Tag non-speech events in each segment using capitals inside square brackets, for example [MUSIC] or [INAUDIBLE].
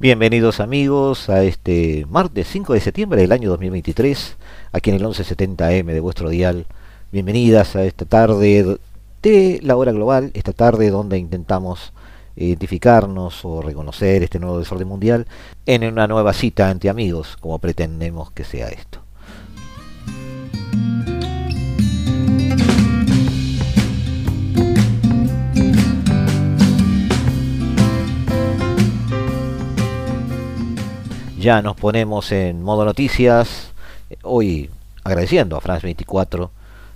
Bienvenidos amigos a este martes 5 de septiembre del año 2023, aquí en el 1170M de vuestro dial. Bienvenidas a esta tarde de la hora global, esta tarde donde intentamos identificarnos o reconocer este nuevo desorden mundial en una nueva cita ante amigos, como pretendemos que sea esto. Ya nos ponemos en modo noticias, hoy agradeciendo a France 24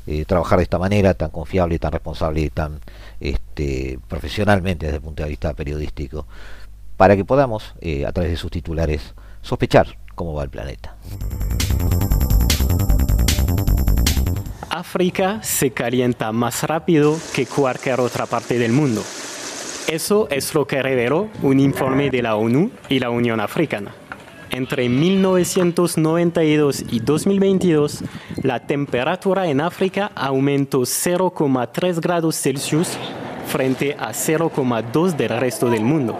eh, trabajar de esta manera tan confiable, tan responsable y tan este, profesionalmente desde el punto de vista periodístico, para que podamos, eh, a través de sus titulares, sospechar cómo va el planeta. África se calienta más rápido que cualquier otra parte del mundo. Eso es lo que reveló un informe de la ONU y la Unión Africana. Entre 1992 y 2022, la temperatura en África aumentó 0,3 grados Celsius frente a 0,2 del resto del mundo.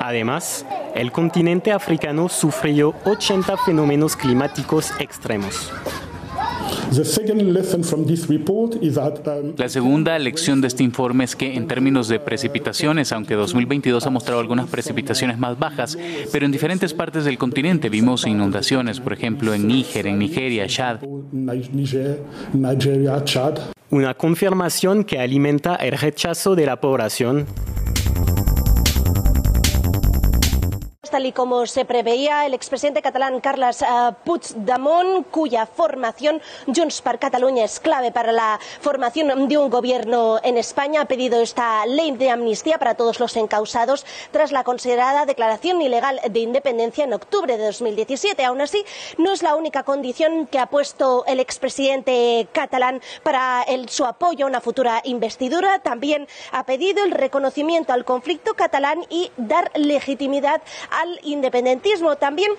Además, el continente africano sufrió 80 fenómenos climáticos extremos. La segunda lección de este informe es que en términos de precipitaciones, aunque 2022 ha mostrado algunas precipitaciones más bajas, pero en diferentes partes del continente vimos inundaciones, por ejemplo en Níger, en Nigeria, Chad. Una confirmación que alimenta el rechazo de la población tal y como se preveía, el expresidente catalán Carles eh, Puigdemont, cuya formación Junts per Catalunya es clave para la formación de un gobierno en España, ha pedido esta ley de amnistía para todos los encausados tras la considerada declaración ilegal de independencia en octubre de 2017. Aún así, no es la única condición que ha puesto el expresidente catalán para su apoyo a una futura investidura. También ha pedido el reconocimiento al conflicto catalán y dar legitimidad a independentismo. También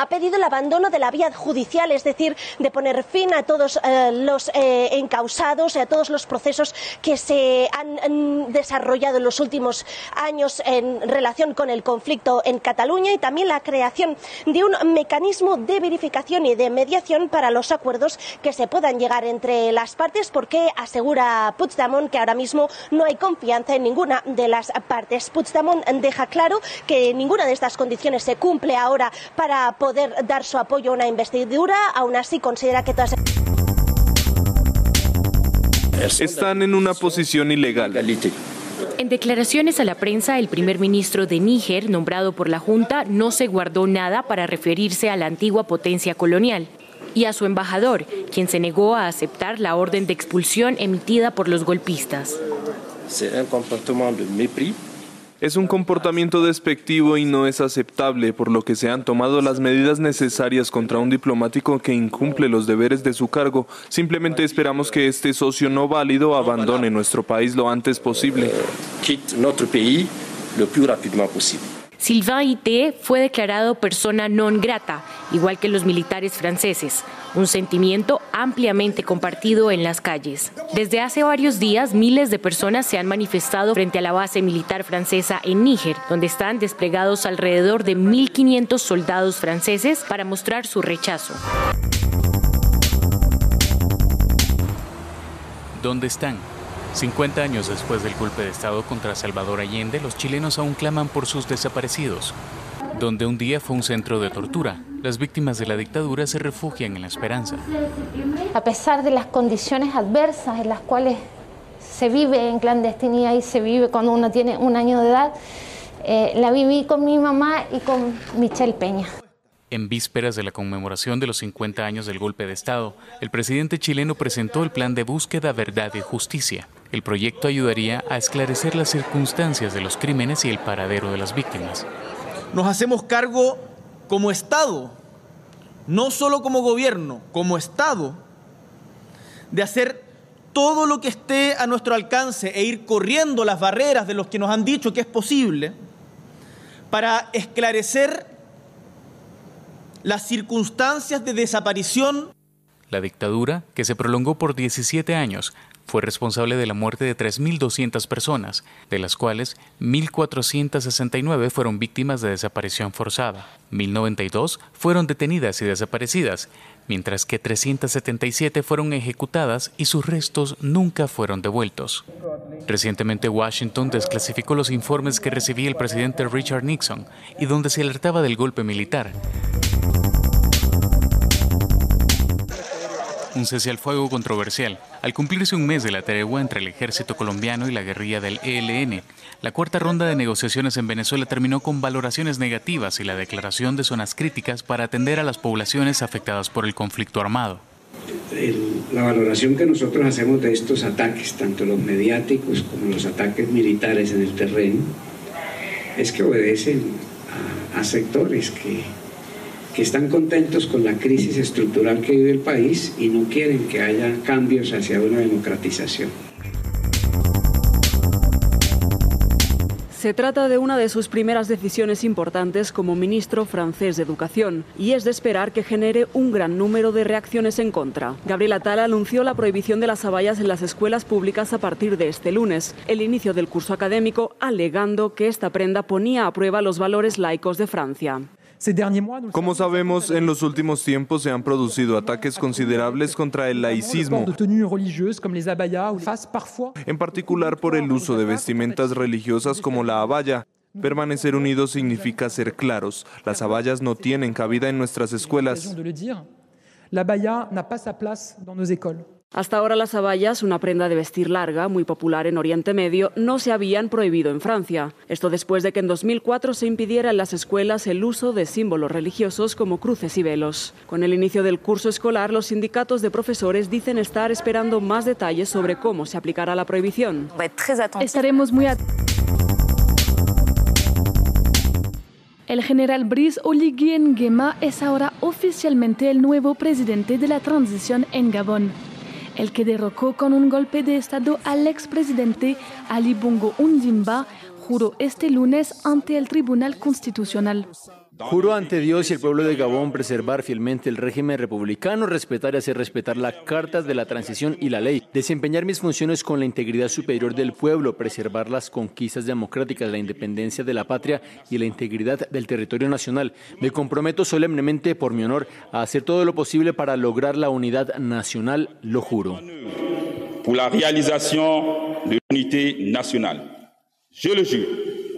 ha pedido el abandono de la vía judicial, es decir, de poner fin a todos eh, los eh, encausados, a todos los procesos que se han, desarrollado en los últimos años en relación con el conflicto en Cataluña y también la creación de un mecanismo de verificación y de mediación para los acuerdos que se puedan llegar entre las partes, porque asegura Puigdemont que ahora mismo no hay confianza en ninguna de las partes. Puigdemont deja claro que ninguna de estas condiciones se cumple ahora para poder dar su apoyo a una investidura, aún así considera que todas están en una posición ilegal. En declaraciones a la prensa, el primer ministro de Níger, nombrado por la Junta, no se guardó nada para referirse a la antigua potencia colonial y a su embajador, quien se negó a aceptar la orden de expulsión emitida por los golpistas. Es un comportamiento despectivo y no es aceptable, por lo que se han tomado las medidas necesarias contra un diplomático que incumple los deberes de su cargo. Simplemente esperamos que este socio no válido abandone nuestro país lo antes posible. Sylvain Ité fue declarado persona non grata, igual que los militares franceses, un sentimiento ampliamente compartido en las calles. Desde hace varios días, miles de personas se han manifestado frente a la base militar francesa en Níger, donde están desplegados alrededor de 1.500 soldados franceses para mostrar su rechazo. ¿Dónde están? 50 años después del golpe de Estado contra Salvador Allende, los chilenos aún claman por sus desaparecidos. Donde un día fue un centro de tortura, las víctimas de la dictadura se refugian en la esperanza. A pesar de las condiciones adversas en las cuales se vive en clandestinidad y se vive cuando uno tiene un año de edad, eh, la viví con mi mamá y con Michelle Peña. En vísperas de la conmemoración de los 50 años del golpe de Estado, el presidente chileno presentó el plan de búsqueda, verdad y justicia. El proyecto ayudaría a esclarecer las circunstancias de los crímenes y el paradero de las víctimas. Nos hacemos cargo como Estado, no solo como gobierno, como Estado, de hacer todo lo que esté a nuestro alcance e ir corriendo las barreras de los que nos han dicho que es posible para esclarecer las circunstancias de desaparición. La dictadura, que se prolongó por 17 años, fue responsable de la muerte de 3.200 personas, de las cuales 1.469 fueron víctimas de desaparición forzada, 1.092 fueron detenidas y desaparecidas, mientras que 377 fueron ejecutadas y sus restos nunca fueron devueltos. Recientemente Washington desclasificó los informes que recibía el presidente Richard Nixon y donde se alertaba del golpe militar. Un cese al fuego controversial. Al cumplirse un mes de la tregua entre el ejército colombiano y la guerrilla del ELN, la cuarta ronda de negociaciones en Venezuela terminó con valoraciones negativas y la declaración de zonas críticas para atender a las poblaciones afectadas por el conflicto armado. la valoración que nosotros hacemos de estos ataques, tanto los mediáticos como los ataques militares en el terreno, es que obedecen a sectores que están contentos con la crisis estructural que vive el país y no quieren que haya cambios hacia una democratización. Se trata de una de sus primeras decisiones importantes como ministro francés de Educación y es de esperar que genere un gran número de reacciones en contra. Gabriel Attal anunció la prohibición de las abayas en las escuelas públicas a partir de este lunes, el inicio del curso académico, alegando que esta prenda ponía a prueba los valores laicos de Francia. Como sabemos, en los últimos tiempos se han producido ataques considerables contra el laicismo, en particular por el uso de vestimentas religiosas como la abaya. Permanecer unidos significa ser claros. Las abayas no tienen cabida en nuestras escuelas. La abaya n'a pas sa place dans nos écoles. Hasta ahora las abayas, una prenda de vestir larga, muy popular en Oriente Medio, no se habían prohibido en Francia. Esto después de que en 2004 se impidiera en las escuelas el uso de símbolos religiosos como cruces y velos. Con el inicio del curso escolar, los sindicatos de profesores dicen estar esperando más detalles sobre cómo se aplicará la prohibición. Estaremos muy El general Brice Oligui Nguema es ahora oficialmente el nuevo presidente de la transición en Gabón el que derrocó con un golpe de Estado al expresidente Ali Bongo Undimba, juró este lunes ante el Tribunal Constitucional. Juro ante Dios y el pueblo de Gabón preservar fielmente el régimen republicano, respetar y hacer respetar las cartas de la transición y la ley, desempeñar mis funciones con la integridad superior del pueblo, preservar las conquistas democráticas, la independencia de la patria y la integridad del territorio nacional. Me comprometo solemnemente, por mi honor, a hacer todo lo posible para lograr la unidad nacional, lo juro. Por la realización de la unidad nacional. Je le jure.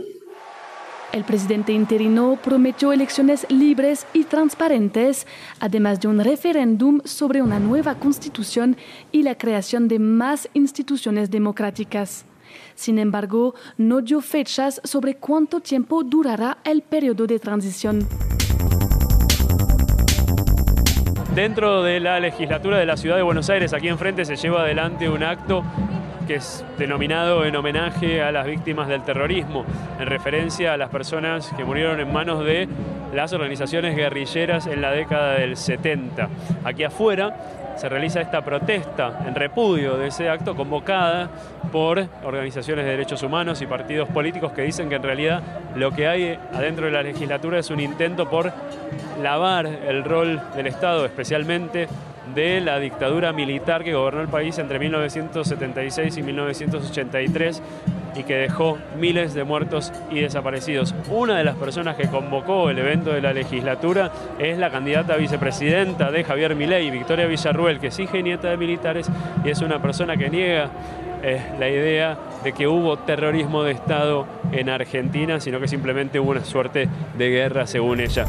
El presidente interino prometió elecciones libres y transparentes, además de un referéndum sobre una nueva constitución y la creación de más instituciones democráticas. Sin embargo, no dio fechas sobre cuánto tiempo durará el periodo de transición. Dentro de la legislatura de la Ciudad de Buenos Aires, aquí enfrente, se lleva adelante un acto que es denominado en homenaje a las víctimas del terrorismo, en referencia a las personas que murieron en manos de las organizaciones guerrilleras en la década del 70. Aquí afuera se realiza esta protesta en repudio de ese acto convocada por organizaciones de derechos humanos y partidos políticos que dicen que en realidad lo que hay adentro de la legislatura es un intento por lavar el rol del Estado, especialmente de la dictadura militar que gobernó el país entre 1976 y 1983 y que dejó miles de muertos y desaparecidos. Una de las personas que convocó el evento de la legislatura es la candidata vicepresidenta de Javier Milei, Victoria Villarruel, que es hija y nieta de militares y es una persona que niega eh, la idea de que hubo terrorismo de Estado en Argentina, sino que simplemente hubo una suerte de guerra según ella.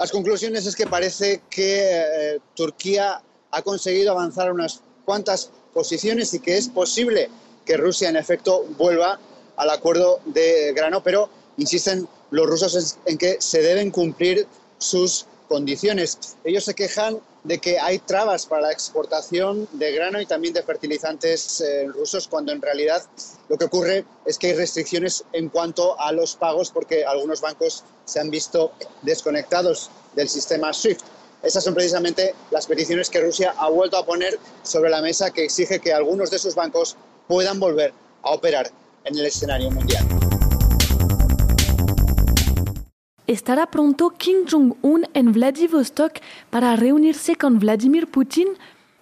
Las conclusiones es que parece que eh, Turquía ha conseguido avanzar unas cuantas posiciones y que es posible que Rusia en efecto vuelva al acuerdo de grano, pero insisten los rusos en que se deben cumplir sus condiciones. Ellos se quejan de que hay trabas para la exportación de grano y también de fertilizantes eh, rusos, cuando en realidad lo que ocurre es que hay restricciones en cuanto a los pagos porque algunos bancos se han visto desconectados del sistema SWIFT. Esas son precisamente las peticiones que Rusia ha vuelto a poner sobre la mesa que exige que algunos de sus bancos puedan volver a operar en el escenario mundial. ¿Estará pronto Kim Jong-un en Vladivostok para reunirse con Vladimir Putin?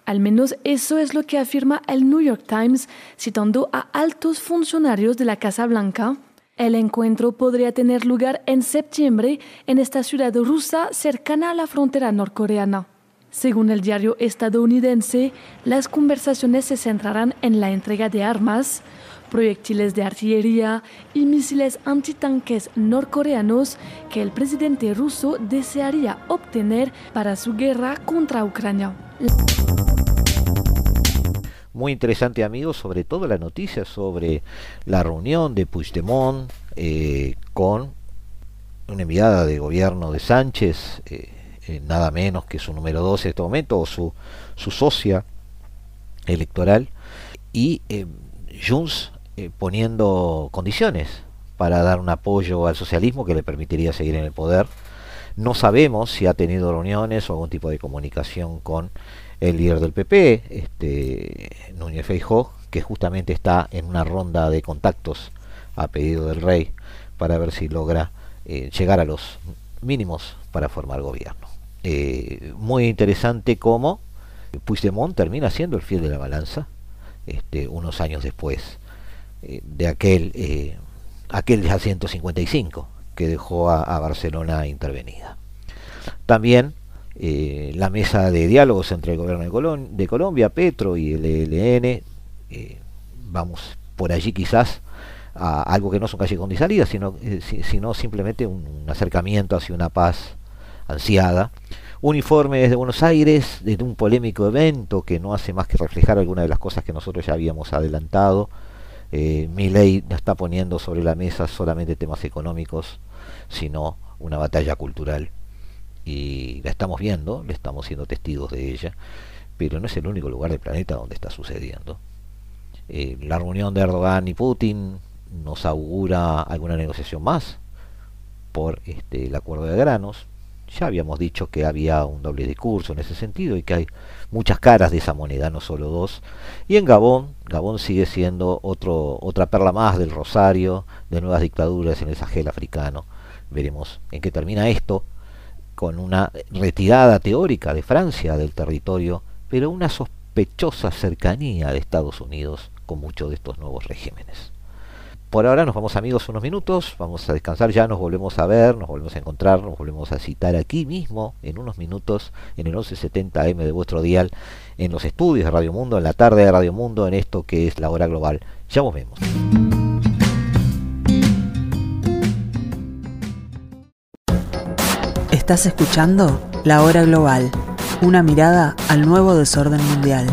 Al menos eso es lo que afirma el New York Times, citando a altos funcionarios de la Casa Blanca. El encuentro podría tener lugar en septiembre en esta ciudad rusa cercana a la frontera norcoreana. Según el diario estadounidense, las conversaciones se centrarán en la entrega de armas, proyectiles de artillería y misiles antitanques norcoreanos que el presidente ruso desearía obtener para su guerra contra Ucrania. Muy interesante amigos, sobre todo la noticia sobre la reunión de Puigdemont eh, con una enviada de gobierno de Sánchez, eh, eh, nada menos que su número 2 en este momento, o su, su socia electoral, y Junts poniendo condiciones para dar un apoyo al socialismo que le permitiría seguir en el poder. No sabemos si ha tenido reuniones o algún tipo de comunicación con el líder del PP, este, Núñez Feijó, que justamente está en una ronda de contactos a pedido del rey para ver si logra eh, llegar a los mínimos para formar gobierno. Eh, muy interesante cómo Puigdemont termina siendo el fiel de la balanza este, unos años después eh, de aquel, aquel ya 155 que dejó a, Barcelona intervenida. También eh, la mesa de diálogos entre el gobierno de, Colombia, Petro y el ELN, eh, vamos por allí quizás a algo que no son calle con salida, sino, eh, sino simplemente un, acercamiento hacia una paz ansiada. Un informe desde Buenos Aires, desde un polémico evento que no hace más que reflejar algunas de las cosas que nosotros ya habíamos adelantado. Mi ley no está poniendo sobre la mesa solamente temas económicos, sino una batalla cultural y la estamos viendo, le estamos siendo testigos de ella, pero no es el único lugar del planeta donde está sucediendo. Eh, la reunión de Erdogan y Putin nos augura alguna negociación más por este, el acuerdo de granos. Ya habíamos dicho que había un doble discurso en ese sentido y que hay muchas caras de esa moneda, no solo dos. Y en Gabón, Gabón sigue siendo otro, otra perla más del rosario de nuevas dictaduras en el Sahel africano. Veremos en qué termina esto con una retirada teórica de Francia del territorio, pero una sospechosa cercanía de Estados Unidos con muchos de estos nuevos regímenes. Por ahora nos vamos amigos unos minutos, vamos a descansar ya, nos volvemos a ver, nos volvemos a encontrar, nos volvemos a citar aquí mismo en unos minutos en el 1170M de vuestro dial, en los estudios de Radio Mundo, en la tarde de Radio Mundo, en esto que es la hora global. Ya nos vemos. Estás escuchando La Hora Global, una mirada al nuevo desorden mundial.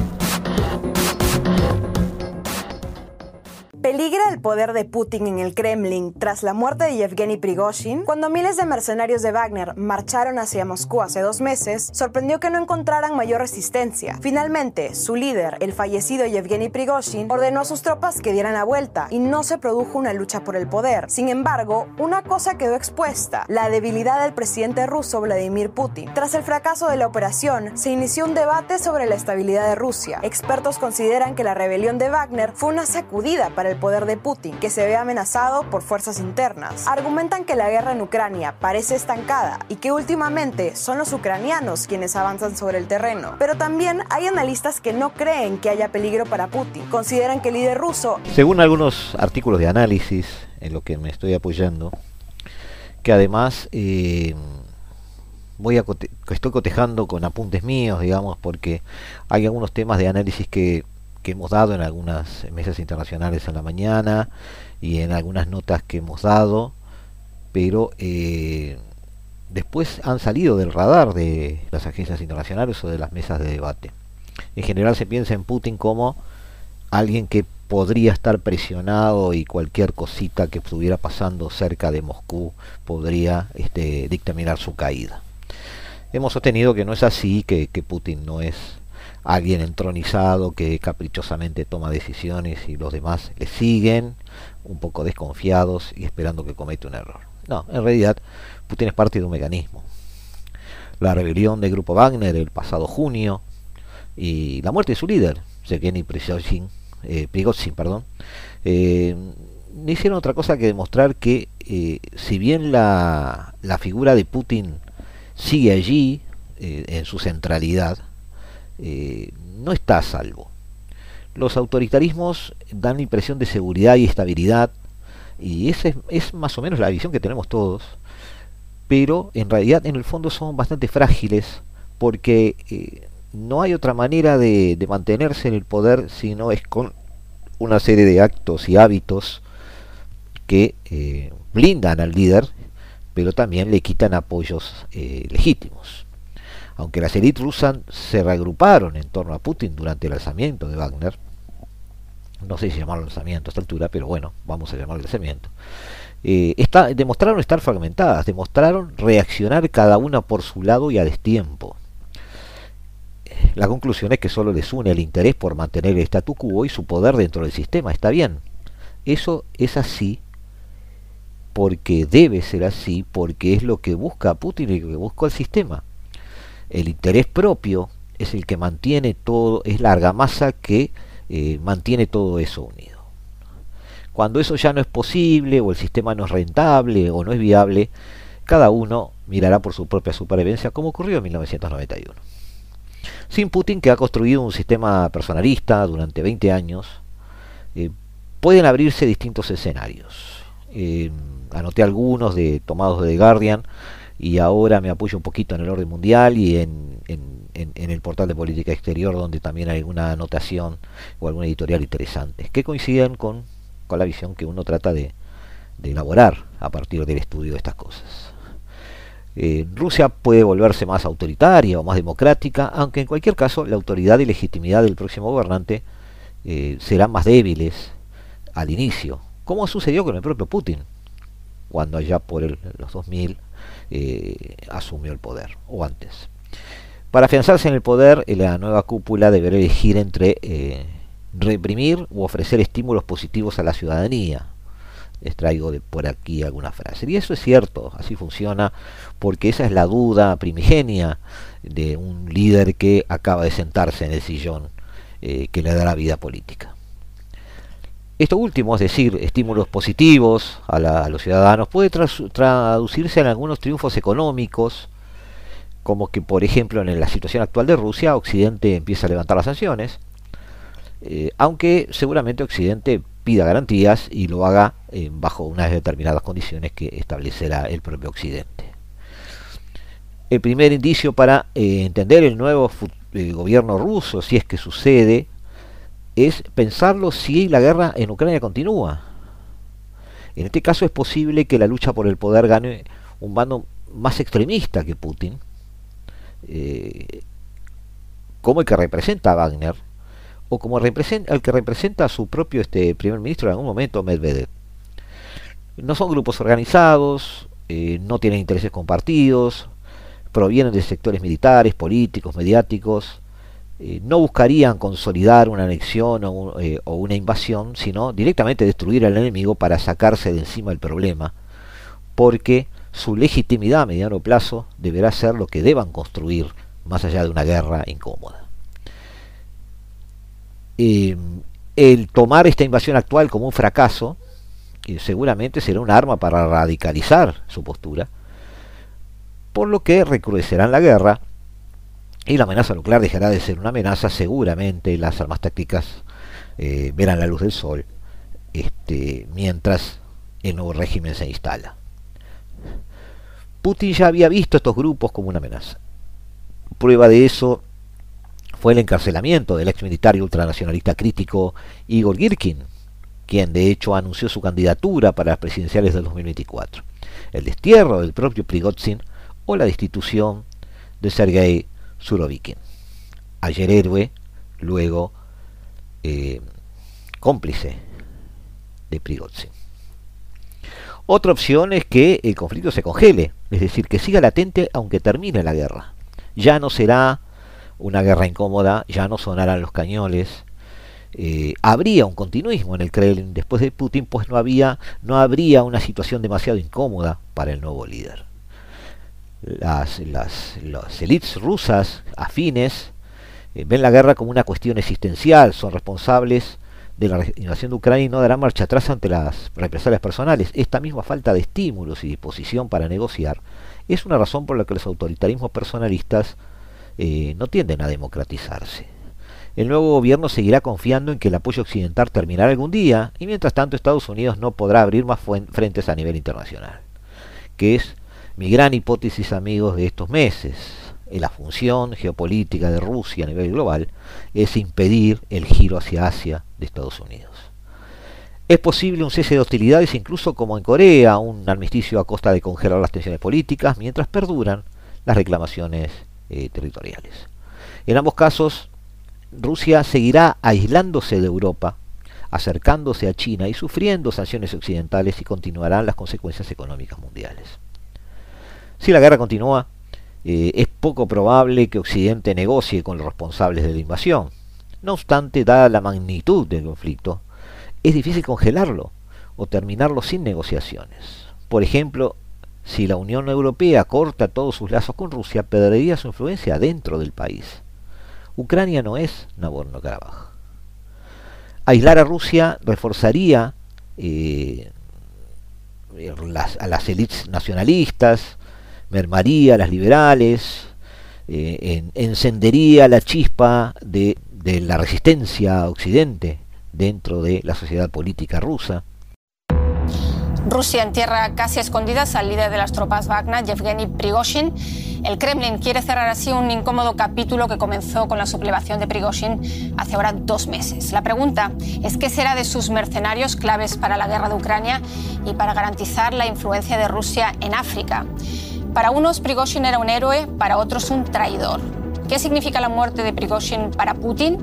Poder de Putin en el Kremlin tras la muerte de Yevgeny Prigozhin? Cuando miles de mercenarios de Wagner marcharon hacia Moscú hace dos meses, sorprendió que no encontraran mayor resistencia. Finalmente, su líder, el fallecido Yevgeny Prigozhin, ordenó a sus tropas que dieran la vuelta y no se produjo una lucha por el poder. Sin embargo, una cosa quedó expuesta, la debilidad del presidente ruso Vladimir Putin. Tras el fracaso de la operación, se inició un debate sobre la estabilidad de Rusia. Expertos consideran que la rebelión de Wagner fue una sacudida para el poder de Putin, que se ve amenazado por fuerzas internas. Argumentan que la guerra en Ucrania parece estancada y que últimamente son los ucranianos quienes avanzan sobre el terreno. Pero también hay analistas que no creen que haya peligro para Putin. Consideran que el líder ruso... Según algunos artículos de análisis en lo que me estoy apoyando, que además... Eh, voy a estoy cotejando con apuntes míos, digamos, porque hay algunos temas de análisis que que hemos dado en algunas mesas internacionales en la mañana y en algunas notas que hemos dado, pero eh, después han salido del radar de las agencias internacionales o de las mesas de debate. En general se piensa en Putin como alguien que podría estar presionado y cualquier cosita que estuviera pasando cerca de Moscú podría este, dictaminar su caída. Hemos sostenido que no es así, que, que Putin no es alguien entronizado que caprichosamente toma decisiones y los demás le siguen, un poco desconfiados y esperando que cometa un error. No, en realidad Putin es parte de un mecanismo. La rebelión del grupo Wagner el pasado junio y la muerte de su líder, Yevgeny Prigozhin, eh, perdón, eh, no hicieron otra cosa que demostrar que eh, si bien la, la, figura de Putin sigue allí eh, en su centralidad, no está a salvo. Los autoritarismos dan la impresión de seguridad y estabilidad, y esa es, más o menos la visión que tenemos todos, pero en realidad en el fondo son bastante frágiles porque no hay otra manera de, mantenerse en el poder si no es con una serie de actos y hábitos que eh, blindan al líder, pero también le quitan apoyos eh, legítimos. Aunque las élites rusas se reagruparon en torno a Putin durante el lanzamiento de Wagner, no sé si llamarlo lanzamiento a esta altura, pero bueno, vamos a llamarlo lanzamiento, eh, demostraron estar fragmentadas, demostraron reaccionar cada una por su lado y a destiempo. La conclusión es que solo les une el interés por mantener el statu quo y su poder dentro del sistema. Está bien. Eso es así porque debe ser así, porque es lo que busca Putin y lo que busca el sistema. El interés propio es el que mantiene todo, es la argamasa que eh, mantiene todo eso unido. Cuando eso ya no es posible, o el sistema no es rentable, o no es viable, cada uno mirará por su propia supervivencia, como ocurrió en 1991. Sin Putin, que ha construido un sistema personalista durante 20 años, eh, pueden abrirse distintos escenarios. Eh, anoté algunos de tomados de The Guardian y ahora me apoyo un poquito en el orden mundial y en, el portal de política exterior donde también hay alguna anotación o alguna editorial interesante que coinciden con, la visión que uno trata de elaborar a partir del estudio de estas cosas. Eh, Rusia puede volverse más autoritaria o más democrática, aunque en cualquier caso la autoridad y legitimidad del próximo gobernante eh, serán más débiles al inicio, como sucedió con el propio Putin, cuando allá por los 2000 eh, asumió el poder, o antes. Para afianzarse en el poder, la nueva cúpula deberá elegir entre reprimir u ofrecer estímulos positivos a la ciudadanía, extraigo de por aquí alguna frase. Y eso es cierto, así funciona, porque esa es la duda primigenia de un líder que acaba de sentarse en el sillón eh, que le da la vida política. Esto último, es decir, estímulos positivos a, los ciudadanos, puede traducirse en algunos triunfos económicos, como que, por ejemplo, en la situación actual de Rusia, Occidente empieza a levantar las sanciones, eh, aunque seguramente Occidente pida garantías y lo haga eh, bajo unas determinadas condiciones que establecerá el propio Occidente. El primer indicio para eh, entender el nuevo gobierno ruso, si es que sucede, es pensarlo si la guerra en Ucrania continúa. En este caso es posible que la lucha por el poder gane un bando más extremista que Putin, eh, como el que representa a Wagner, o como representa, el que representa a su propio este, primer ministro en algún momento, Medvedev. No son grupos organizados, eh, no tienen intereses compartidos, provienen de sectores militares, políticos, mediáticos, eh, no buscarían consolidar una anexión o, eh, o, una invasión, sino directamente destruir al enemigo para sacarse de encima el problema, porque su legitimidad a mediano plazo deberá ser lo que deban construir más allá de una guerra incómoda. Eh, el tomar esta invasión actual como un fracaso, seguramente será un arma para radicalizar su postura, por lo que recrudecerán la guerra y la amenaza nuclear dejará de ser una amenaza, seguramente las armas tácticas eh, verán la luz del sol este, mientras el nuevo régimen se instala. Putin ya había visto estos grupos como una amenaza. Prueba de eso fue el encarcelamiento del ex militar y ultranacionalista crítico Igor Girkin, quien de hecho anunció su candidatura para las presidenciales del 2024, el destierro del propio Prigozhin o la destitución de Sergei Surovikin. Ayer héroe, luego eh, cómplice de Prigozhin. Otra opción es que el conflicto se congele, es decir, que siga latente aunque termine la guerra. Ya no será una guerra incómoda, ya no sonarán los cañones, eh, habría un continuismo en el Kremlin después de Putin, pues no había, no habría una situación demasiado incómoda para el nuevo líder. Las, las, élites rusas afines eh, ven la guerra como una cuestión existencial, son responsables de la invasión de Ucrania y no darán marcha atrás ante las represalias personales. Esta misma falta de estímulos y disposición para negociar es una razón por la que los autoritarismos personalistas eh, no tienden a democratizarse. El nuevo gobierno seguirá confiando en que el apoyo occidental terminará algún día y mientras tanto Estados Unidos no podrá abrir más frentes a nivel internacional, que es mi gran hipótesis amigos de estos meses. La función geopolítica de Rusia a nivel global es impedir el giro hacia Asia de Estados Unidos. Es posible un cese de hostilidades incluso como en Corea, un armisticio a costa de congelar las tensiones políticas mientras perduran las reclamaciones eh, territoriales. En ambos casos, Rusia seguirá aislándose de Europa, acercándose a China y sufriendo sanciones occidentales y continuarán las consecuencias económicas mundiales. Si la guerra continúa, eh, es poco probable que Occidente negocie con los responsables de la invasión. No obstante, dada la magnitud del conflicto, es difícil congelarlo o terminarlo sin negociaciones. Por ejemplo, si la Unión Europea corta todos sus lazos con Rusia, perdería su influencia dentro del país. Ucrania no es Nagorno-Karabaj. Aislar a Rusia reforzaría eh, a las élites nacionalistas, mermaría a las liberales, eh, encendería la chispa de, la resistencia a Occidente dentro de la sociedad política rusa. Rusia entierra casi escondidas al líder de las tropas Wagner, Yevgeny Prigozhin. El Kremlin quiere cerrar así un incómodo capítulo que comenzó con la sublevación de Prigozhin hace ahora dos meses. La pregunta es qué será de sus mercenarios claves para la guerra de Ucrania y para garantizar la influencia de Rusia en África. Para unos, Prigozhin era un héroe, para otros un traidor. ¿Qué significa la muerte de Prigozhin para Putin?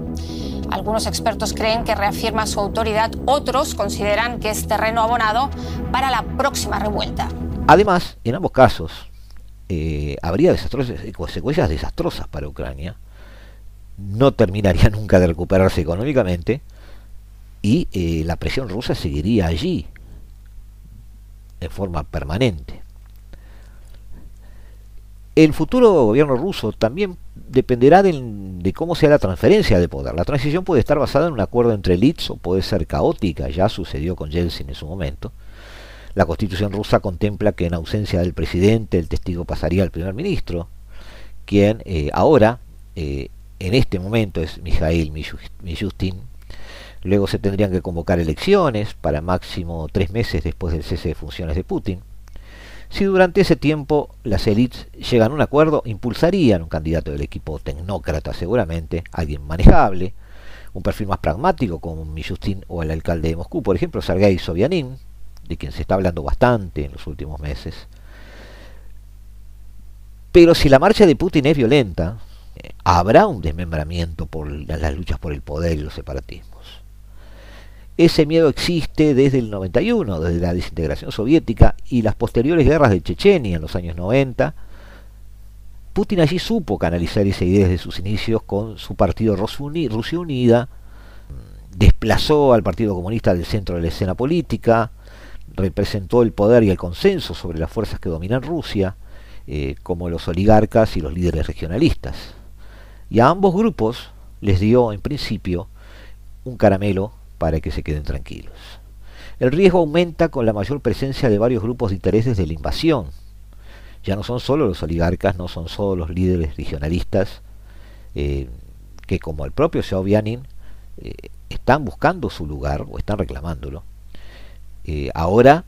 Algunos expertos creen que reafirma su autoridad, otros consideran que es terreno abonado para la próxima revuelta. Además, en ambos casos, eh, habría consecuencias desastrosas para Ucrania. No terminaría [LAUGHS] nunca de recuperarse económicamente y eh, la presión rusa seguiría allí en forma permanente. El futuro gobierno ruso también dependerá de, cómo sea la transferencia de poder. La transición puede estar basada en un acuerdo entre elites o puede ser caótica, ya sucedió con Yeltsin en su momento. La constitución rusa contempla que en ausencia del presidente el testigo pasaría al primer ministro, quien eh, ahora, eh, en este momento, es Mikhail Mishustin. Luego se tendrían que convocar elecciones para máximo tres meses después del cese de funciones de Putin si durante ese tiempo las élites llegan a un acuerdo, impulsarían un candidato del equipo tecnócrata seguramente, alguien manejable, un perfil más pragmático como Mishustin o el alcalde de Moscú, por ejemplo, Sergei Sobyanin, de quien se está hablando bastante en los últimos meses. Pero si la marcha de Putin es violenta, eh, habrá un desmembramiento por las luchas por el poder y los separatismos. Ese miedo existe desde el 91, desde la desintegración soviética y las posteriores guerras de Chechenia en los años 90. Putin allí supo canalizar esa idea desde sus inicios con su partido Rusia Unida, desplazó al Partido Comunista del centro de la escena política, representó el poder y el consenso sobre las fuerzas que dominan Rusia, eh, como los oligarcas y los líderes regionalistas. Y a ambos grupos les dio en principio un caramelo para que se queden tranquilos. El riesgo aumenta con la mayor presencia de varios grupos de intereses de la invasión. Ya no son solo los oligarcas, no son solo los líderes regionalistas, eh, que como el propio Xiaobianin eh, están buscando su lugar o están reclamándolo. Eh, ahora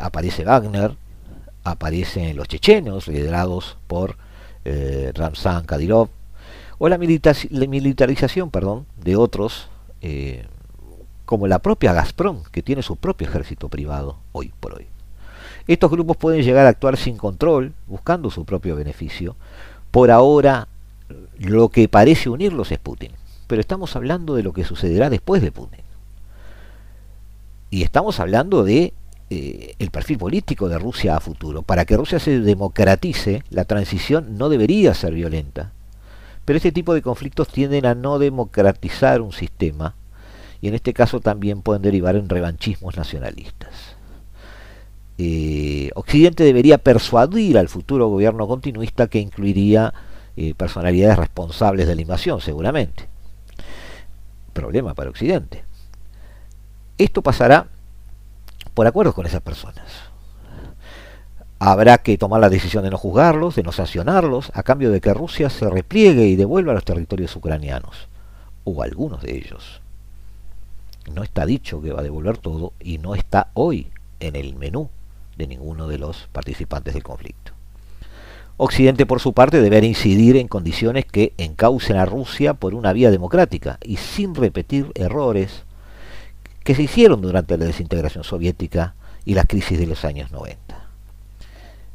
aparece Wagner, aparecen los chechenos liderados por Ramzan Kadyrov, o la, militarización perdón, de otros como la propia Gazprom, que tiene su propio ejército privado hoy por hoy. Estos grupos pueden llegar a actuar sin control, buscando su propio beneficio. Por ahora, lo que parece unirlos es Putin. pero estamos hablando de lo que sucederá después de Putin. Y estamos hablando de eh, el perfil político de Rusia a futuro. Para que Rusia se democratice, la transición no debería ser violenta. Pero este tipo de conflictos tienden a no democratizar un sistema y en este caso también pueden derivar en revanchismos nacionalistas. Eh, Occidente debería persuadir al futuro gobierno continuista que incluiría eh, personalidades responsables de la invasión, seguramente. Problema para Occidente. Esto pasará por acuerdos con esas personas. Habrá que tomar la decisión de no juzgarlos, de no sancionarlos, a cambio de que Rusia se repliegue y devuelva los territorios ucranianos, o algunos de ellos. No está dicho que va a devolver todo y no está hoy en el menú de ninguno de los participantes del conflicto. Occidente, por su parte, deberá incidir en condiciones que encaucen a Rusia por una vía democrática y sin repetir errores que se hicieron durante la desintegración soviética y la crisis de los años 90.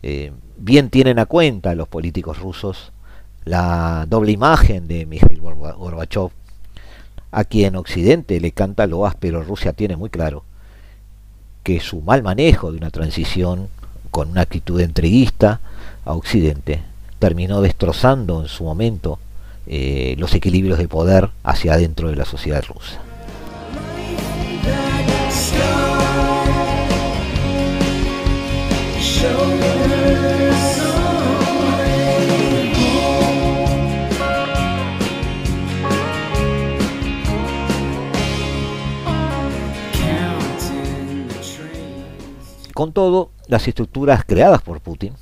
Eh, bien tienen a cuenta los políticos rusos la doble imagen de Mikhail Gorbachev, a quien Occidente le canta loas, pero Rusia tiene muy claro que su mal manejo de una transición con una actitud entreguista a Occidente terminó destrozando en su momento eh, los equilibrios de poder hacia adentro de la sociedad rusa. Con todo, las estructuras creadas por Putin,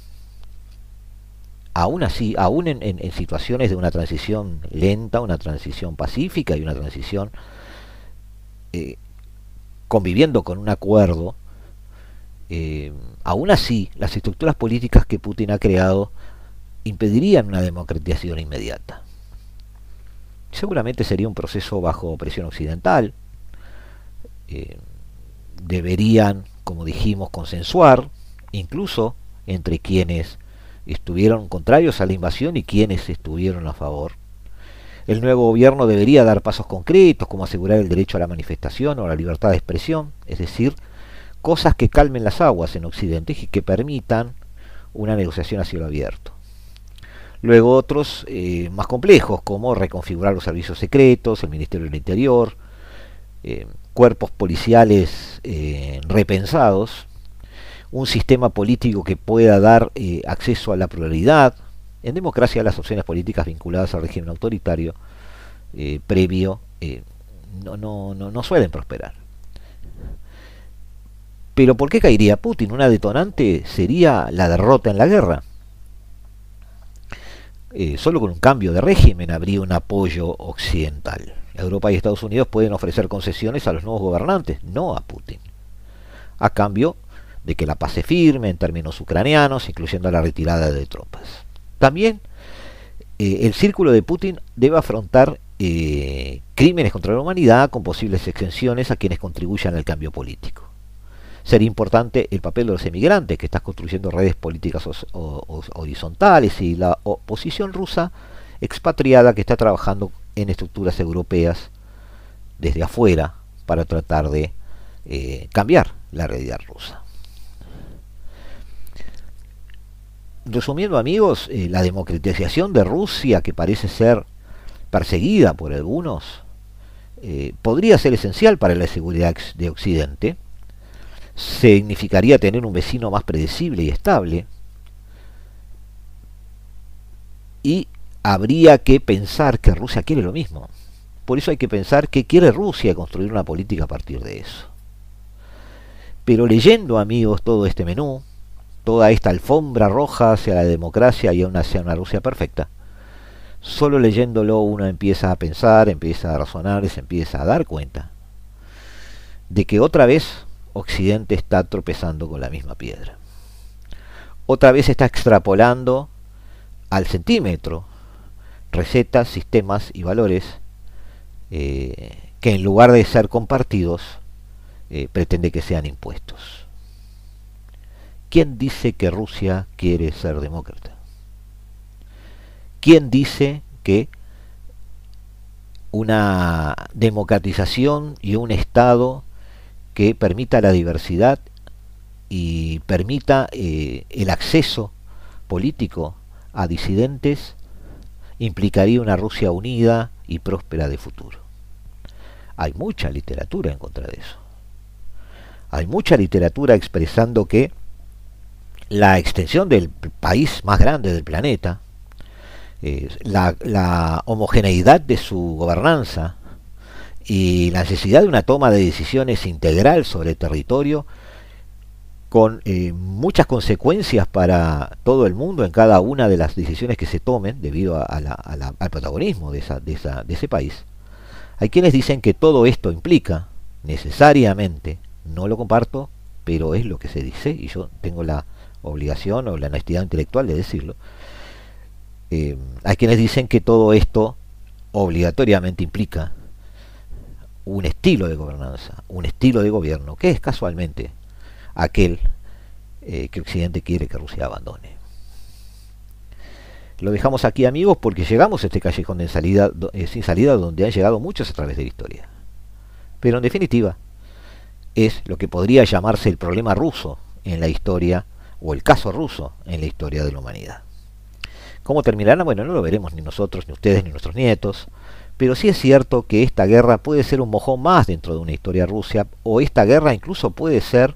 aún así, aún en, situaciones de una transición lenta, una transición pacífica y una transición eh, conviviendo con un acuerdo, eh, aún así las estructuras políticas que Putin ha creado impedirían una democratización inmediata. Seguramente sería un proceso bajo presión occidental. Eh, deberían, como dijimos, consensuar, incluso entre quienes estuvieron contrarios a la invasión y quienes estuvieron a favor. El nuevo gobierno debería dar pasos concretos como asegurar el derecho a la manifestación o a la libertad de expresión, es decir, cosas que calmen las aguas en Occidente y que permitan una negociación a cielo abierto. Luego otros eh, más complejos, como reconfigurar los servicios secretos, el Ministerio del Interior, eh, cuerpos policiales eh, repensados, un sistema político que pueda dar acceso a la pluralidad, en democracia las opciones políticas vinculadas al régimen autoritario eh, previo eh, no, no, no, no suelen prosperar. Pero ¿por qué caería Putin? Una detonante sería la derrota en la guerra. Eh, solo con un cambio de régimen habría un apoyo occidental. Europa y Estados Unidos pueden ofrecer concesiones a los nuevos gobernantes, no a Putin. A cambio de que la paz se firme en términos ucranianos, incluyendo la retirada de tropas. También eh, el círculo de Putin debe afrontar eh, crímenes contra la humanidad con posibles exenciones a quienes contribuyan al cambio político. Sería importante el papel de los emigrantes que están construyendo redes políticas horizontales y la oposición rusa expatriada que está trabajando en estructuras europeas desde afuera para tratar de eh, cambiar la realidad rusa. resumiendo amigos, eh, la democratización de Rusia, que parece ser perseguida por algunos, eh, podría ser esencial para la seguridad de Occidente, significaría tener un vecino más predecible y estable, y habría que pensar que Rusia quiere lo mismo. Por eso hay que pensar que quiere Rusia construir una política a partir de eso. Pero leyendo, amigos, todo este menú, toda esta alfombra roja hacia la democracia y hacia una Rusia perfecta. Solo leyéndolo uno empieza a pensar, empieza a razonar se empieza a dar cuenta de que otra vez Occidente está tropezando con la misma piedra. Otra vez está extrapolando al centímetro recetas, sistemas y valores eh, que en lugar de ser compartidos eh, pretende que sean impuestos. ¿Quién dice que Rusia quiere ser demócrata? ¿Quién dice que una democratización y un Estado que permita la diversidad y permita eh, el acceso político a disidentes implicaría una Rusia unida y próspera de futuro. Hay mucha literatura en contra de eso. Hay mucha literatura expresando que la extensión del país más grande del planeta, eh, la, homogeneidad de su gobernanza y la necesidad de una toma de decisiones integral sobre el territorio con eh, muchas consecuencias para todo el mundo en cada una de las decisiones que se tomen debido al protagonismo de, esa, de, esa, de ese país. Hay quienes dicen que todo esto implica necesariamente, no lo comparto, pero es lo que se dice y yo tengo la obligación o la honestidad intelectual de decirlo. Eh, hay quienes dicen que todo esto obligatoriamente implica un estilo de gobernanza, un estilo de gobierno, que es casualmente aquel eh, que Occidente quiere que Rusia abandone. Lo dejamos aquí amigos porque llegamos a este callejón de salida, eh, sin salida donde han llegado muchos a través de la historia. Pero en definitiva es lo que podría llamarse el problema ruso en la historia o el caso ruso en la historia de la humanidad. ¿Cómo terminará? Bueno, no lo veremos ni nosotros, ni ustedes, ni nuestros nietos, pero sí es cierto que esta guerra puede ser un mojón más dentro de una historia rusa, o esta guerra incluso puede ser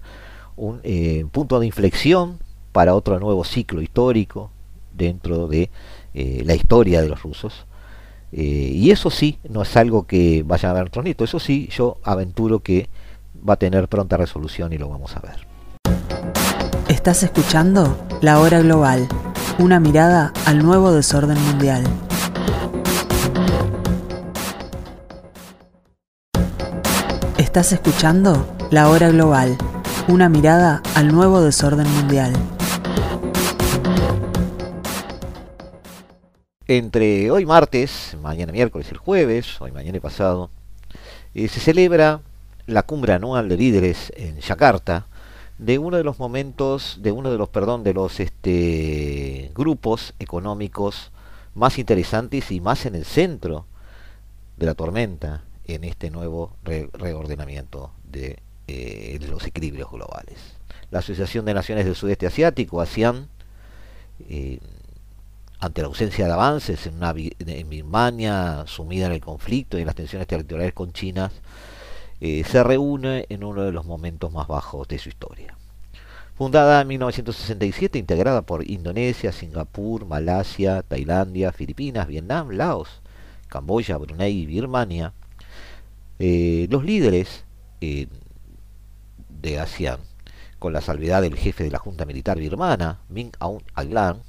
un eh, punto de inflexión para otro nuevo ciclo histórico dentro de eh, la historia de los rusos. Eh, y eso sí, no es algo que vayan a ver nuestros nietos, eso sí, yo aventuro que va a tener pronta resolución y lo vamos a ver. Estás escuchando La Hora Global, una mirada al nuevo desorden mundial. Estás escuchando La Hora Global, una mirada al nuevo desorden mundial. Entre hoy martes, mañana miércoles, el jueves, hoy mañana y pasado, eh, se celebra la cumbre anual de líderes en Yakarta, de uno de los momentos, de uno de los, perdón, de los este, grupos económicos más interesantes y más en el centro de la tormenta en este nuevo reordenamiento de eh, los equilibrios globales. La Asociación de Naciones del Sudeste Asiático, ASEAN, eh, ante la ausencia de avances en, Birmania, sumida en el conflicto y en las tensiones territoriales con China, eh, se reúne en uno de los momentos más bajos de su historia. Fundada en 1967, integrada por Indonesia, Singapur, Malasia, Tailandia, Filipinas, Vietnam, Laos, Camboya, Brunei y Birmania, los líderes de ASEAN, con la salvedad del jefe de la Junta Militar birmana, Min Aung Hlaing,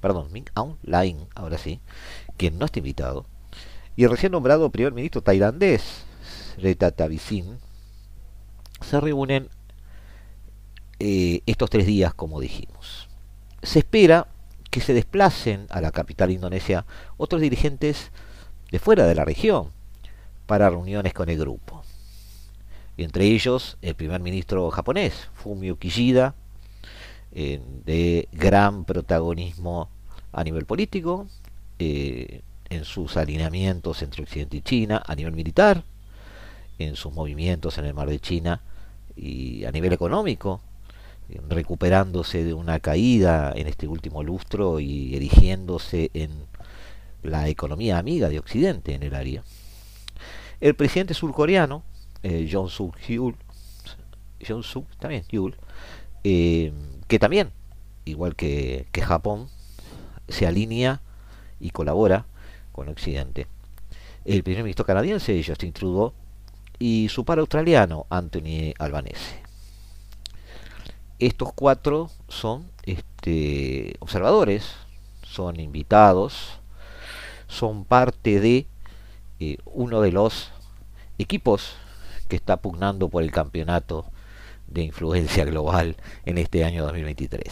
perdón, Min Aung Hlaing, ahora sí, quien no está invitado, y el recién nombrado primer ministro tailandés, Reta Tavisin, se reúnen eh, estos tres días, como dijimos. Se espera que se desplacen a la capital indonesia otros dirigentes de fuera de la región para reuniones con el grupo entre ellos el primer ministro japonés, Fumio Kishida, eh, de gran protagonismo a nivel político, eh, en sus alineamientos entre Occidente y China, a nivel militar, en sus movimientos en el mar de China y a nivel económico, recuperándose de una caída en este último lustro y erigiéndose en la economía amiga de Occidente en el área. El presidente surcoreano, eh, John Suk Hyul, John Suk también Hyul, eh, que también, igual que, que Japón, se alinea y colabora con Occidente. El primer ministro canadiense, Justin Trudeau, y su par australiano, Anthony Albanese. Estos cuatro son este, observadores, son invitados, son parte de eh, uno de los equipos que está pugnando por el campeonato de influencia global en este año 2023.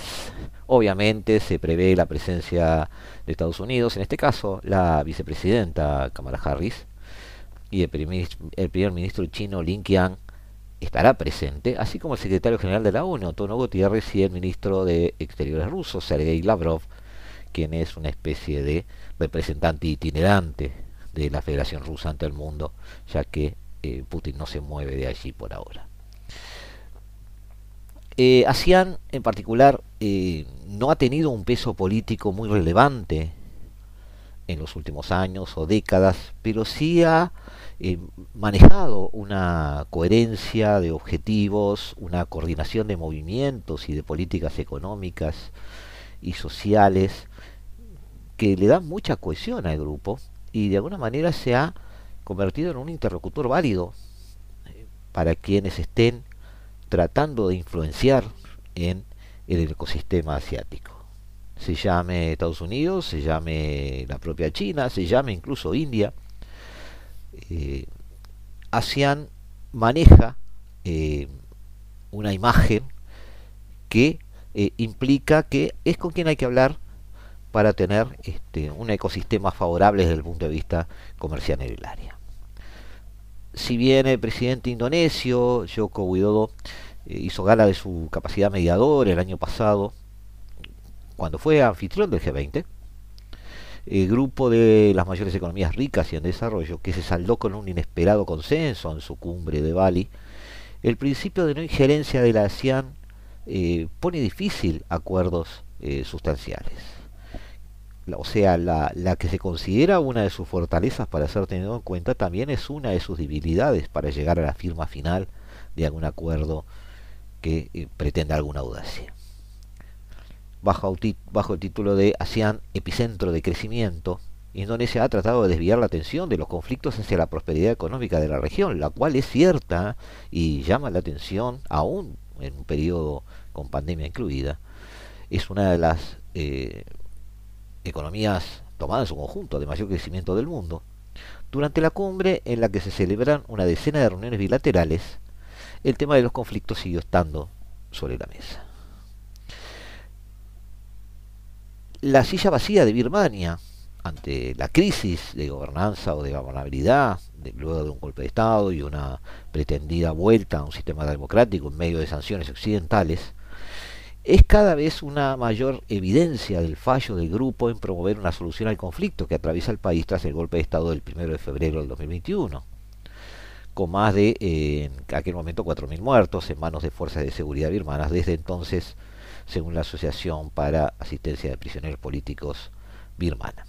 Obviamente se prevé la presencia de Estados Unidos, en este caso la vicepresidenta Kamala Harris y el primer, ministro chino Lin Qian estará presente, así como el secretario general de la ONU, Antonio Gutiérrez, y el ministro de Exteriores ruso, Sergei Lavrov, quien es una especie de representante itinerante de la Federación Rusa ante el mundo, ya que eh, Putin no se mueve de allí por ahora. Eh, ASEAN en particular eh, no ha tenido un peso político muy relevante en los últimos años o décadas, pero sí ha eh, manejado una coherencia de objetivos, una coordinación de movimientos y de políticas económicas y sociales que le dan mucha cohesión al grupo y de alguna manera se ha convertido en un interlocutor válido para quienes estén tratando de influenciar en el ecosistema asiático. Se llame Estados Unidos, se llame la propia China, se llame incluso India. Eh, ASEAN maneja eh, una imagen que eh, implica que es con quien hay que hablar para tener este, un ecosistema favorable desde el punto de vista comercial en el área. Si bien el presidente indonesio, Joko Widodo, eh, hizo gala de su capacidad mediadora el año pasado, cuando fue anfitrión del G20, el grupo de las mayores economías ricas y en desarrollo, que se saldó con un inesperado consenso en su cumbre de Bali, el principio de no injerencia de la ASEAN eh, pone difícil acuerdos eh, sustanciales o sea, la, la, que se considera una de sus fortalezas para ser tenido en cuenta, también es una de sus debilidades para llegar a la firma final de algún acuerdo que eh, pretenda alguna audacia. Bajo, bajo el título de ASEAN, epicentro de crecimiento, Indonesia ha tratado de desviar la atención de los conflictos hacia la prosperidad económica de la región, la cual es cierta y llama la atención, aún en un periodo con pandemia incluida, es una de las eh, economías tomadas en su conjunto de mayor crecimiento del mundo, durante la cumbre en la que se celebran una decena de reuniones bilaterales, el tema de los conflictos siguió estando sobre la mesa. La silla vacía de Birmania ante la crisis de gobernanza o de gobernabilidad, luego de un golpe de Estado y una pretendida vuelta a un sistema democrático en medio de sanciones occidentales, es cada vez una mayor evidencia del fallo del grupo en promover una solución al conflicto que atraviesa el país tras el golpe de Estado del 1 de febrero del 2021, con más de, eh, en aquel momento, 4.000 muertos en manos de fuerzas de seguridad birmanas, desde entonces, según la Asociación para Asistencia de Prisioneros Políticos birmana.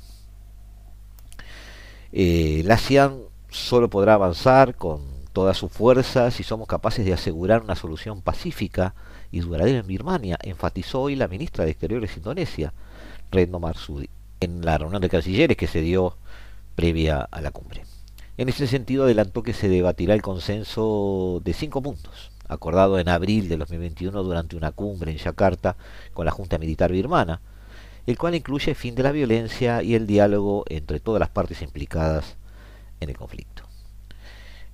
Eh, la ASEAN solo podrá avanzar con toda su fuerza si somos capaces de asegurar una solución pacífica y duradera en Birmania, enfatizó hoy la ministra de Exteriores Indonesia, Retno Marsudi, en la reunión de cancilleres que se dio previa a la cumbre. En ese sentido adelantó que se debatirá el consenso de cinco puntos, acordado en abril de 2021 durante una cumbre en Yakarta con la Junta Militar Birmana, el cual incluye el fin de la violencia y el diálogo entre todas las partes implicadas en el conflicto.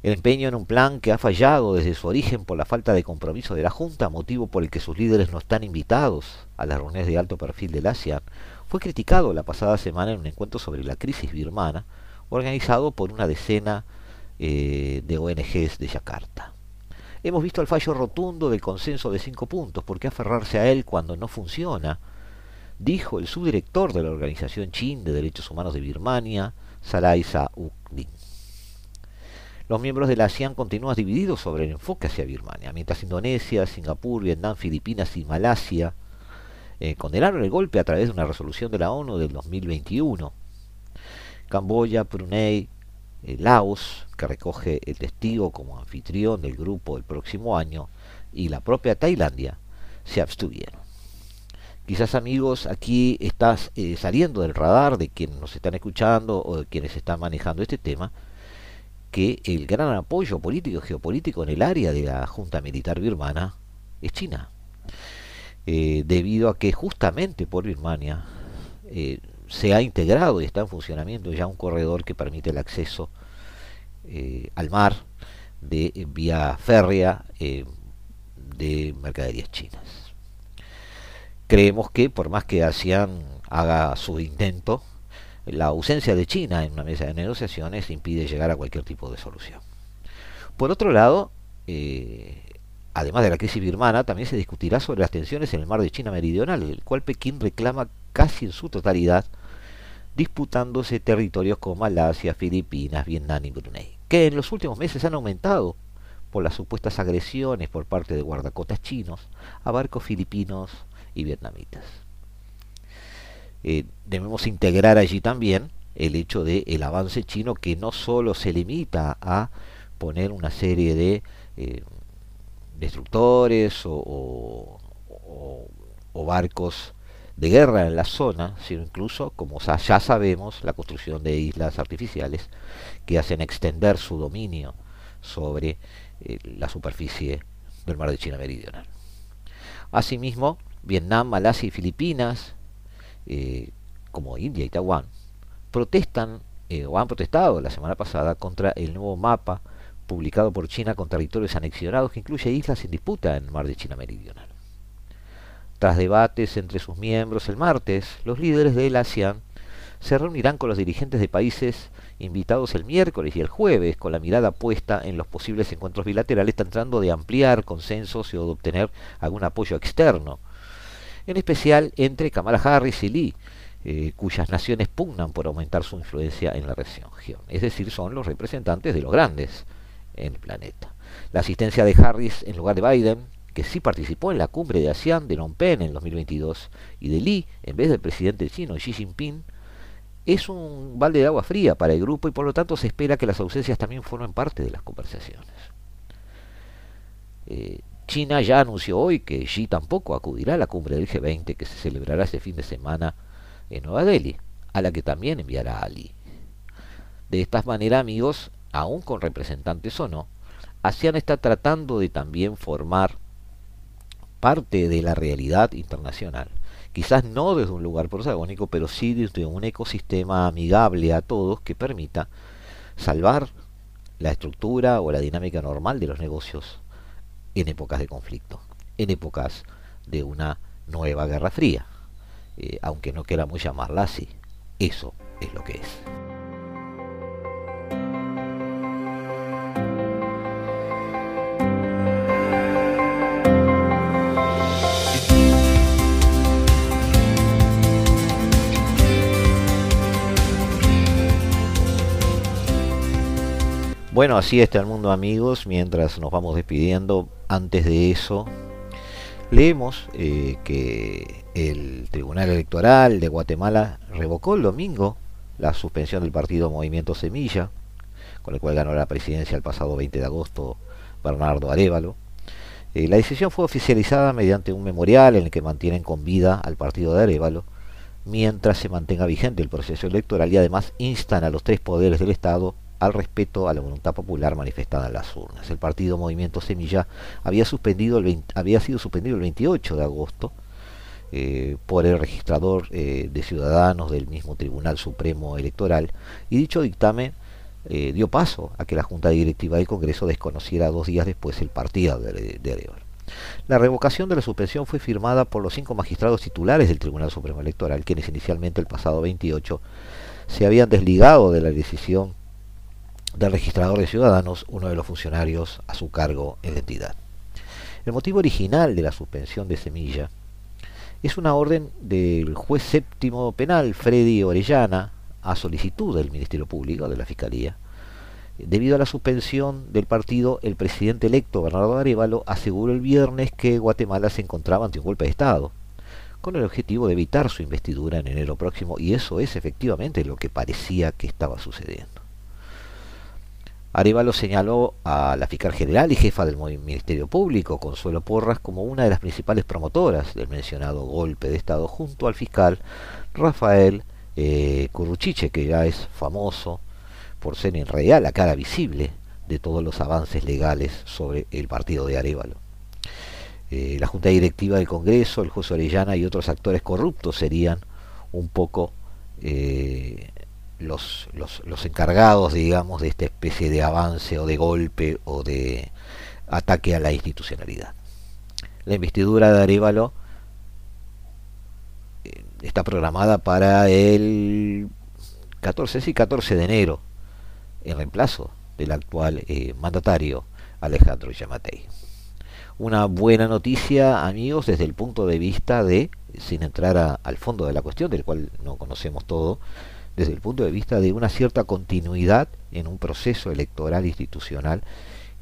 El empeño en un plan que ha fallado desde su origen por la falta de compromiso de la Junta, motivo por el que sus líderes no están invitados a las reuniones de alto perfil del ASEAN, fue criticado la pasada semana en un encuentro sobre la crisis birmana, organizado por una decena eh, de ONGs de Yakarta. Hemos visto el fallo rotundo del consenso de cinco puntos, ¿por qué aferrarse a él cuando no funciona? Dijo el subdirector de la Organización Chin de Derechos Humanos de Birmania, Salaisa Ukdin. Los miembros de la ASEAN continúan divididos sobre el enfoque hacia Birmania, mientras Indonesia, Singapur, Vietnam, Filipinas y Malasia eh, condenaron el golpe a través de una resolución de la ONU del 2021. Camboya, Brunei, eh, Laos, que recoge el testigo como anfitrión del grupo el próximo año, y la propia Tailandia se abstuvieron. Quizás amigos, aquí estás eh, saliendo del radar de quienes nos están escuchando o de quienes están manejando este tema, que el gran apoyo político y geopolítico en el área de la Junta Militar Birmana es China. Eh, debido a que justamente por Birmania eh, se ha integrado y está en funcionamiento ya un corredor que permite el acceso eh, al mar de vía férrea de mercaderías chinas. Creemos que por más que ASEAN haga su intento, la ausencia de China en una mesa de negociaciones impide llegar a cualquier tipo de solución. Por otro lado, eh, además de la crisis birmana, también se discutirá sobre las tensiones en el mar de China Meridional, el cual Pekín reclama casi en su totalidad disputándose territorios como Malasia, Filipinas, Vietnam y Brunei, que en los últimos meses han aumentado por las supuestas agresiones por parte de guardacotas chinos a barcos filipinos y vietnamitas. Eh, debemos integrar allí también el hecho de el avance chino que no solo se limita a poner una serie de eh, destructores o, barcos de guerra en la zona, sino incluso, como ya sabemos, la construcción de islas artificiales que hacen extender su dominio sobre eh, la superficie del mar de China Meridional. Asimismo, Vietnam, Malasia y Filipinas, eh, como India y Taiwán, protestan eh, o han protestado la semana pasada contra el nuevo mapa publicado por China con territorios anexionados que incluye islas en disputa en el mar de China Meridional. Tras debates entre sus miembros el martes, los líderes del ASEAN se reunirán con los dirigentes de países invitados el miércoles y el jueves, con la mirada puesta en los posibles encuentros bilaterales, tratando de ampliar consensos y de obtener algún apoyo externo, en especial entre Kamala Harris y Lee, eh, cuyas naciones pugnan por aumentar su influencia en la región, es decir, son los representantes de los grandes en el planeta. La asistencia de Harris en lugar de Biden, que sí participó en la cumbre de ASEAN de Phnom Penh en 2022, y de Lee en vez del presidente chino Xi Jinping, es un balde de agua fría para el grupo y por lo tanto se espera que las ausencias también formen parte de las conversaciones. Eh, China ya anunció hoy que Xi tampoco acudirá a la cumbre del G20 que se celebrará este fin de semana en Nueva Delhi, a la que también enviará a Lee. De esta manera, amigos, aún con representantes o no, ASEAN está tratando de también formar parte de la realidad internacional quizás no desde un lugar protagónico, pero sí desde un ecosistema amigable a todos que permita salvar la estructura o la dinámica normal de los negocios en épocas de conflicto, en épocas de una nueva guerra fría, eh, aunque no queramos llamarla así. Eso es lo que es. Bueno, así está el mundo amigos, mientras nos vamos despidiendo, antes de eso, leemos eh, que el Tribunal Electoral de Guatemala revocó el domingo la suspensión del partido Movimiento Semilla, con el cual ganó la presidencia el pasado 20 de agosto Bernardo Arevalo. Eh, la decisión fue oficializada mediante un memorial en el que mantienen con vida al partido de Arevalo, mientras se mantenga vigente el proceso electoral y además instan a los tres poderes del Estado al respeto a la voluntad popular manifestada en las urnas. El partido Movimiento Semilla había, suspendido había sido suspendido el 28 de agosto eh, por el registrador eh, de ciudadanos del mismo Tribunal Supremo Electoral y dicho dictamen eh, dio paso a que la Junta Directiva del Congreso desconociera dos días después el partido de, de La revocación de la suspensión fue firmada por los cinco magistrados titulares del Tribunal Supremo Electoral, quienes inicialmente el pasado 28 se habían desligado de la decisión del registrador de ciudadanos, uno de los funcionarios a su cargo en la entidad. El motivo original de la suspensión de Semilla es una orden del juez séptimo penal, Freddy Orellana, a solicitud del Ministerio Público, de la Fiscalía. Debido a la suspensión del partido, el presidente electo Bernardo Arevalo aseguró el viernes que Guatemala se encontraba ante un golpe de Estado, con el objetivo de evitar su investidura en enero próximo, y eso es efectivamente lo que parecía que estaba sucediendo. Arevalo señaló a la fiscal general y jefa del Ministerio Público, Consuelo Porras, como una de las principales promotoras del mencionado golpe de Estado, junto al fiscal Rafael eh, Curruchiche, que ya es famoso por ser en realidad la cara visible de todos los avances legales sobre el partido de Arevalo. Eh, la Junta Directiva del Congreso, el juez Orellana y otros actores corruptos serían un poco eh, los, los, encargados, digamos, de esta especie de avance o de golpe o de ataque a la institucionalidad. La investidura de Arevalo eh, está programada para el 14, sí, 14 de enero, en reemplazo del actual eh, mandatario Alejandro Yamatei. Una buena noticia, amigos, desde el punto de vista de, sin entrar al fondo de la cuestión, del cual no conocemos todo, desde el punto de vista de una cierta continuidad en un proceso electoral institucional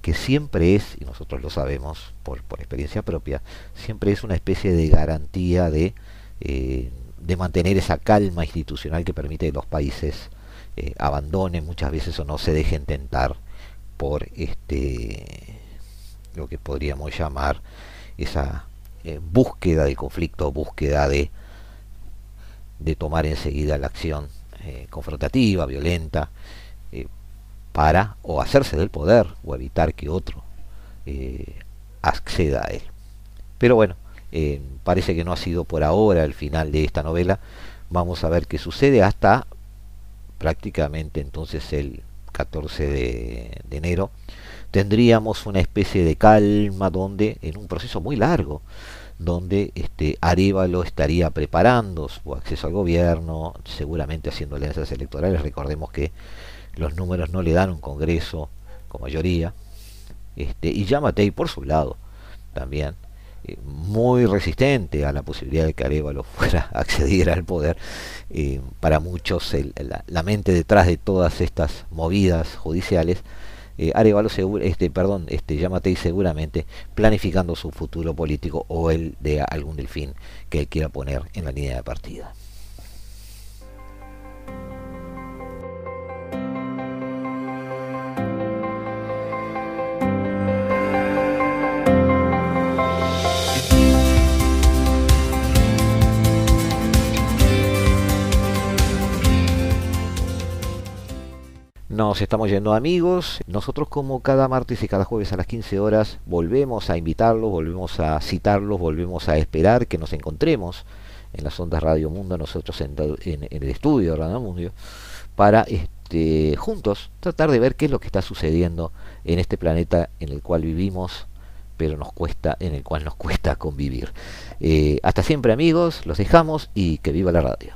que siempre es, y nosotros lo sabemos por, por experiencia propia, siempre es una especie de garantía de, eh, de mantener esa calma institucional que permite que los países eh, abandonen muchas veces o no se dejen tentar por este lo que podríamos llamar esa eh, búsqueda de conflicto, búsqueda de, de tomar enseguida la acción confrontativa, violenta, para o hacerse del poder o evitar que otro eh, acceda a él. Pero bueno, eh, parece que no ha sido por ahora el final de esta novela. Vamos a ver qué sucede hasta prácticamente entonces el 14 de, enero. Tendríamos una especie de calma donde, en un proceso muy largo, donde este Arevalo estaría preparando su acceso al gobierno, seguramente haciendo alianzas electorales. Recordemos que los números no le dan un Congreso con mayoría. Este, y Yamatei por su lado también eh, muy resistente a la posibilidad de que Arevalo [LAUGHS] fuera a acceder al poder. Eh, para muchos la, mente detrás de todas estas movidas judiciales, eh, Arevalo este, perdón, este, Yamatei seguramente planificando su futuro político o el de algún delfín que quiera poner en la línea de partida. Nos estamos yendo amigos. Nosotros como cada martes y cada jueves a las 15 horas volvemos a invitarlos, volvemos a citarlos, volvemos a esperar que nos encontremos en las ondas Radio Mundo, nosotros en, el estudio de Radio Mundo, para este, juntos tratar de ver qué es lo que está sucediendo en este planeta en el cual vivimos, pero nos cuesta, en el cual nos cuesta convivir. Eh, hasta siempre amigos, los dejamos y que viva la radio.